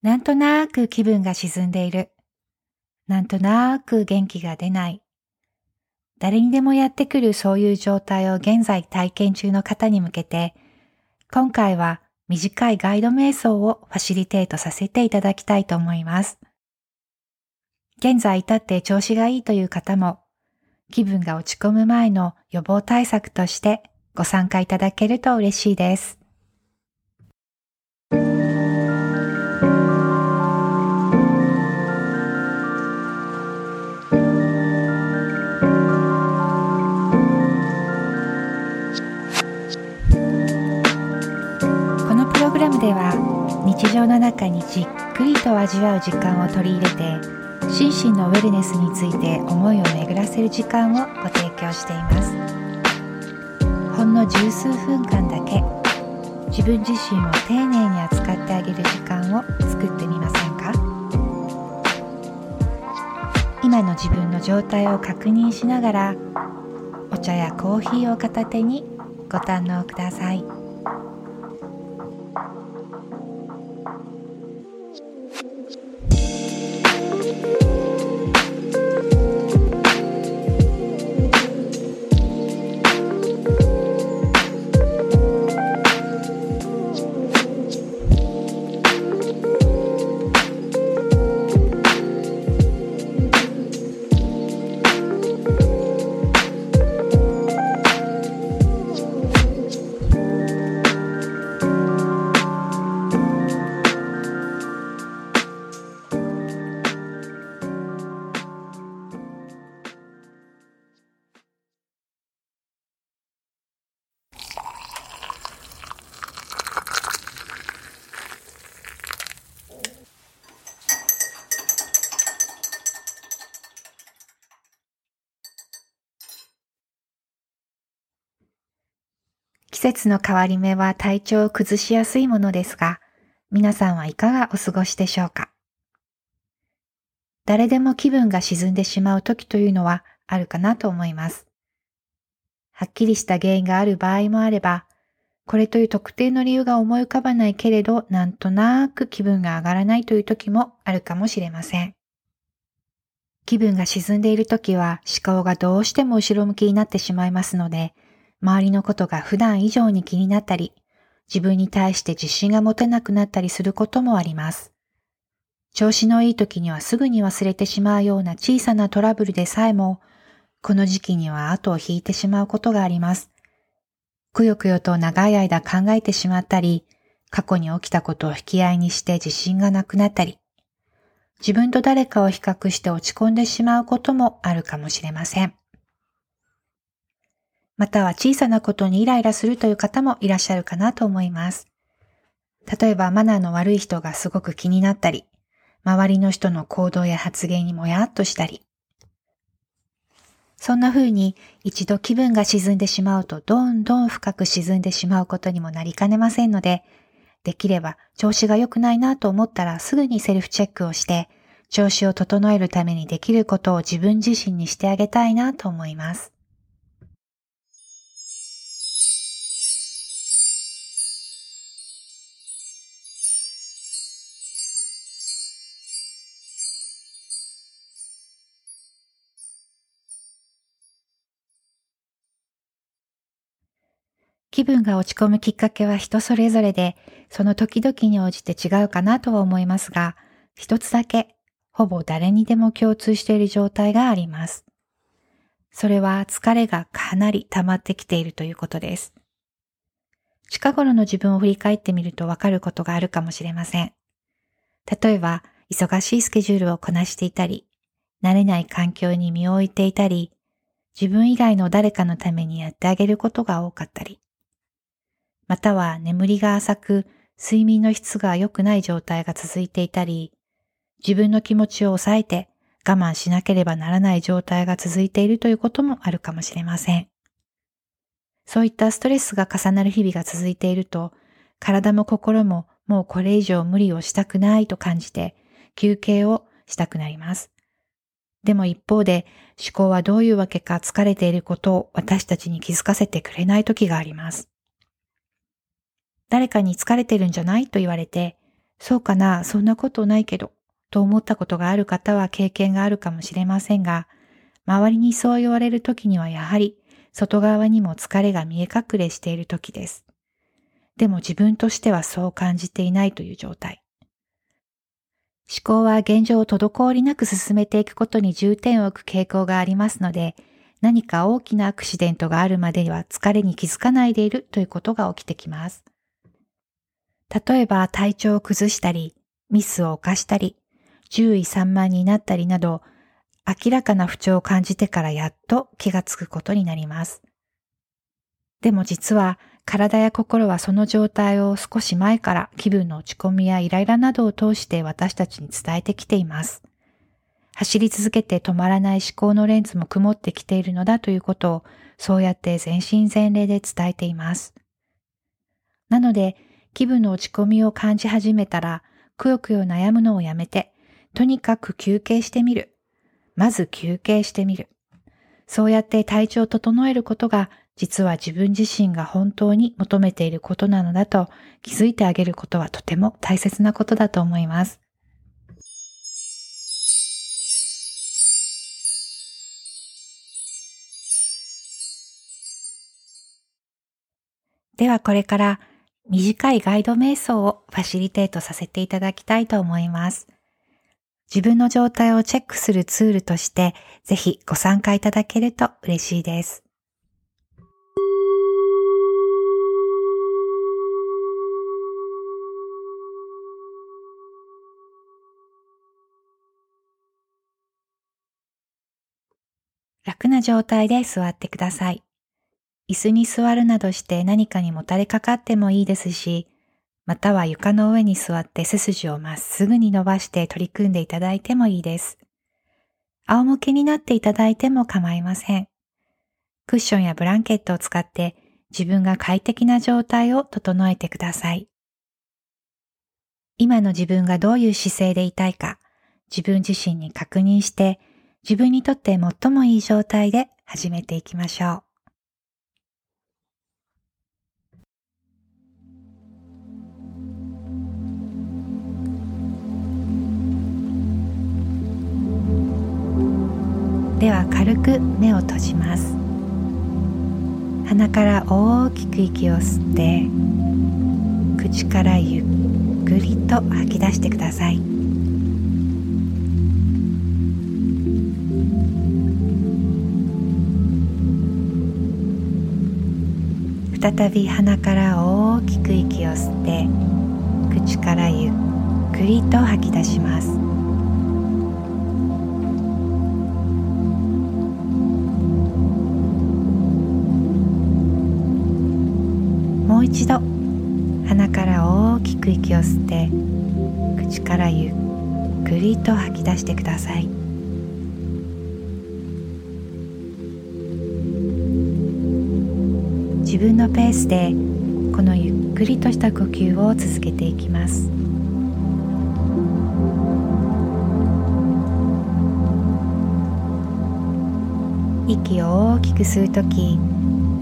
なんとなく気分が沈んでいる。なんとなく元気が出ない。誰にでもやってくるそういう状態を現在体験中の方に向けて、今回は短いガイド瞑想をファシリテートさせていただきたいと思います。現在至って調子がいいという方も、気分が落ち込む前の予防対策としてご参加いただけると嬉しいです。じっくりと味わう時間を取り入れて心身のウェルネスについて思いを巡らせる時間をご提供していますほんの十数分間だけ自分自身を丁寧に扱ってあげる時間を作ってみませんか？今の自分の状態を確認しながらお茶やコーヒーを片手にご堪能ください。季節の変わり目は体調を崩しやすいものですが、皆さんはいかがお過ごしでしょうか？誰でも気分が沈んでしまう時というのはあるかなと思います。はっきりした原因がある場合もあれば、これという特定の理由が思い浮かばないけれど、なんとなく気分が上がらないという時もあるかもしれません。気分が沈んでいる時は思考がどうしても後ろ向きになってしまいますので、周りのことが普段以上に気になったり、自分に対して自信が持てなくなったりすることもあります。調子のいい時にはすぐに忘れてしまうような小さなトラブルでさえも、この時期には後を引いてしまうことがあります。くよくよと長い間考えてしまったり、過去に起きたことを引き合いにして自信がなくなったり、自分と誰かを比較して落ち込んでしまうこともあるかもしれません。または小さなことにイライラするという方もいらっしゃるかなと思います。例えばマナーの悪い人がすごく気になったり、周りの人の行動や発言にもやっとしたり。そんな風に一度気分が沈んでしまうとどんどん深く沈んでしまうことにもなりかねませんので、できれば調子が良くないなと思ったらすぐにセルフチェックをして、調子を整えるためにできることを自分自身にしてあげたいなと思います。気分が落ち込むきっかけは人それぞれで、その時々に応じて違うかなとは思いますが、一つだけ、ほぼ誰にでも共通している状態があります。それは疲れがかなり溜まってきているということです。近頃の自分を振り返ってみるとわかることがあるかもしれません。例えば、忙しいスケジュールをこなしていたり、慣れない環境に身を置いていたり、自分以外の誰かのためにやってあげることが多かったり、または眠りが浅く、睡眠の質が良くない状態が続いていたり、自分の気持ちを抑えて我慢しなければならない状態が続いているということもあるかもしれません。そういったストレスが重なる日々が続いていると、体も心ももうこれ以上無理をしたくないと感じて、休憩をしたくなります。でも一方で思考はどういうわけか疲れていることを私たちに気づかせてくれない時があります。誰かに疲れてるんじゃない？と言われて、そうかな、そんなことないけど、と思ったことがある方は経験があるかもしれませんが、周りにそう言われるときにはやはり外側にも疲れが見え隠れしているときです。でも自分としてはそう感じていないという状態。思考は現状を滞りなく進めていくことに重点を置く傾向がありますので、何か大きなアクシデントがあるまでには疲れに気づかないでいるということが起きてきます。例えば体調を崩したり、ミスを犯したり、注意散漫になったりなど、明らかな不調を感じてからやっと気がつくことになります。でも実は体や心はその状態を少し前から気分の落ち込みやイライラなどを通して私たちに伝えてきています。走り続けて止まらない思考のレンズも曇ってきているのだということをそうやって全身全霊で伝えています。なので気分の落ち込みを感じ始めたらくよくよ悩むのをやめてとにかく休憩してみる。まず休憩してみる。そうやって体調を整えることが実は自分自身が本当に求めていることなのだと気づいてあげることはとても大切なことだと思います。ではこれから短いガイド瞑想をファシリテートさせていただきたいと思います。自分の状態をチェックするツールとしてぜひご参加いただけると嬉しいです。楽な状態で座ってください。椅子に座るなどして何かにもたれかかってもいいですし、または床の上に座って背筋をまっすぐに伸ばして取り組んでいただいてもいいです。仰向けになっていただいても構いません。クッションやブランケットを使って自分が快適な状態を整えてください。今の自分がどういう姿勢でいたいか、自分自身に確認して自分にとって最もいい状態で始めていきましょう。では軽く目を閉じます。鼻から大きく息を吸って口からゆっくりと吐き出してください。再び鼻から大きく息を吸って口からゆっくりと吐き出します。もう一度。鼻から大きく息を吸って口からゆっくりと吐き出してください。自分のペースでこのゆっくりとした呼吸を続けていきます。息を大きく吸う時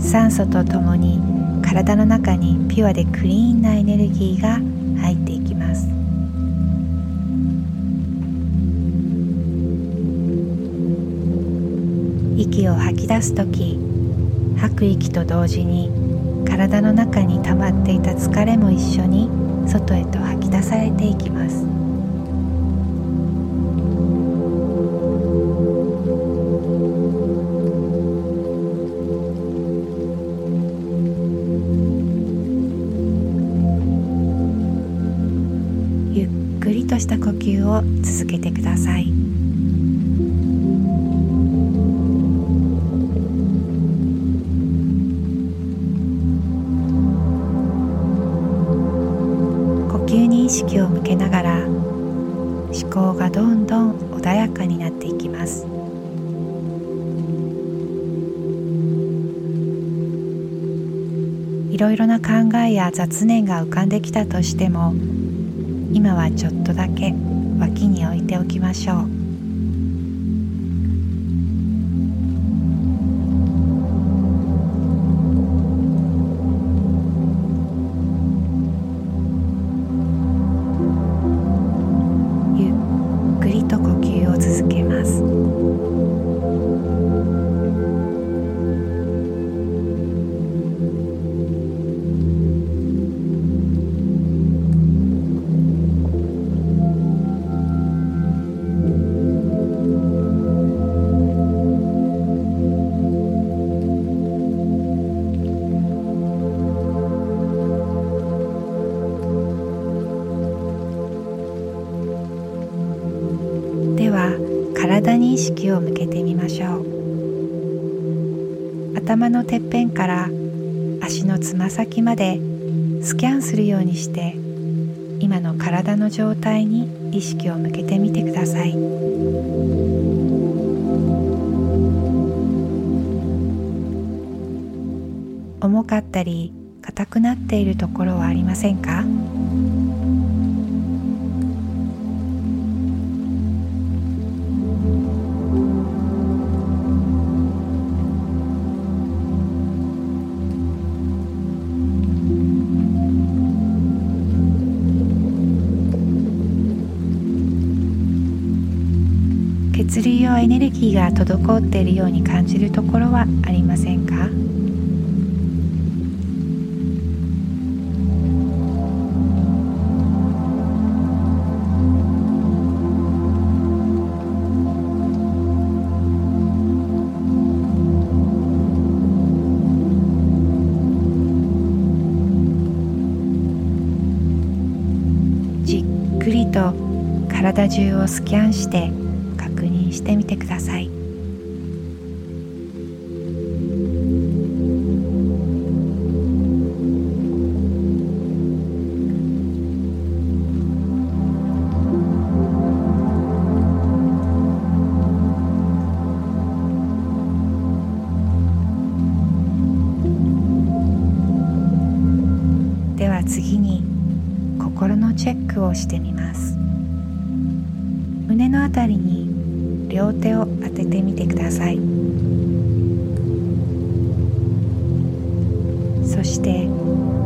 酸素とともに体の中にピュアでクリーンなエネルギーが入っていきます。息を吐き出す時吐く息と同時に体の中に溜まっていた疲れも一緒に外へと吐き出されていきます。を続けてください呼吸に意。識を向けながら思考がどんどん穏やかになっていきますいろいろな考えや雑念が浮かんできたとしても今はちょっとだけ脇に置いておきましょう。体に意識を向けてみましょう。頭のてっぺんから足のつま先までスキャンするようにして今の体の状態に意識を向けてみてください。重かったり硬くなっているところはありませんか？血流やエネルギーが滞っているように感じるところはありませんか？じっくりと体中をスキャンしてしてみてください。では次に心のチェックをしてみます。胸のあたりに両手を当ててみてください。そして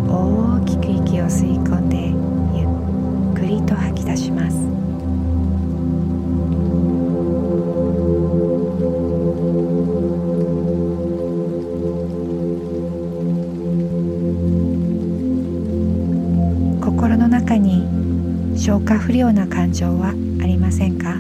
大きく息を吸い込んでゆっくりと吐き出します。心の中に消化不良な感情はありませんか？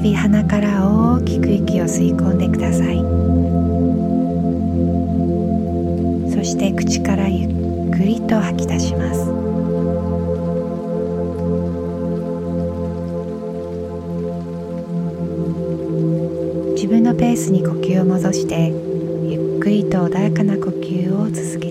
再び鼻から大きく息を吸い込んでください。そして口からゆっくりと吐き出します。自分のペースに呼吸を戻してゆっくりと穏やかな呼吸を続け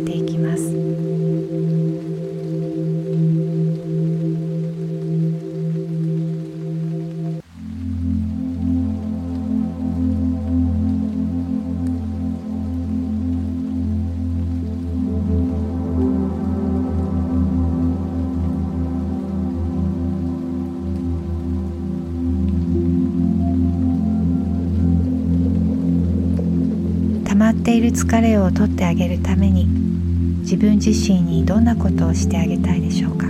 まっている疲れを取ってあげるために自分自身にどんなことをしてあげたいでしょうか？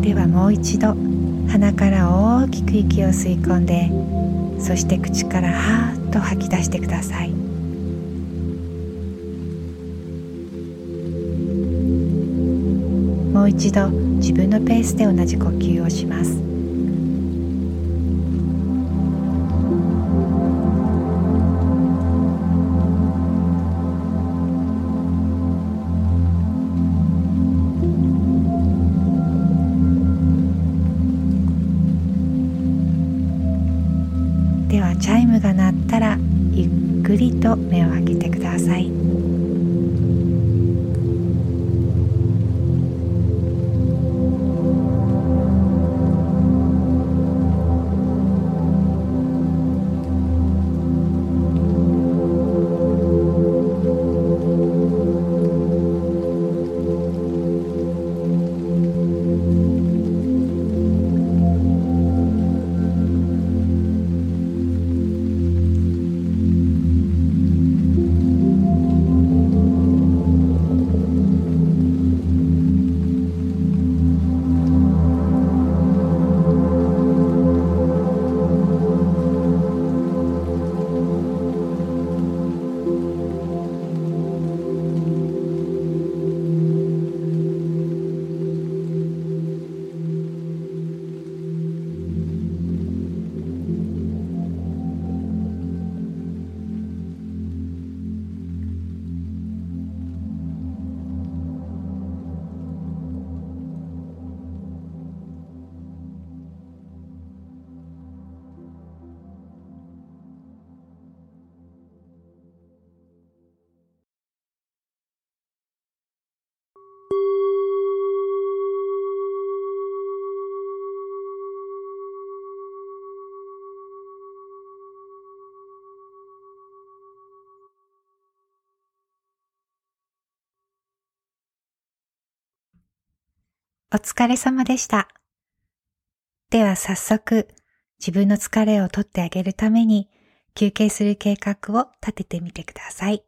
ではもう一度鼻から大きく息を吸い込んでそして口からはーっと吐き出してください。もう一度自分のペースで同じ呼吸をします。お疲れ様でした。では早速、自分の疲れを取ってあげるために休憩する計画を立ててみてください。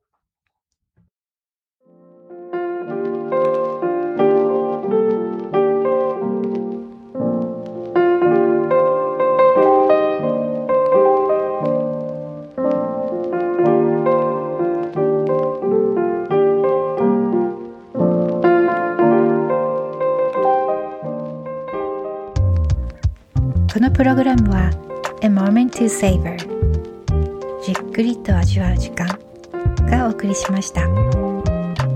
プログラムは A Moment to Savor じっくりと味わう時間がお送りしました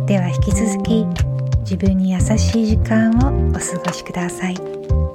では引き続き自分に優しい時間をお過ごしください。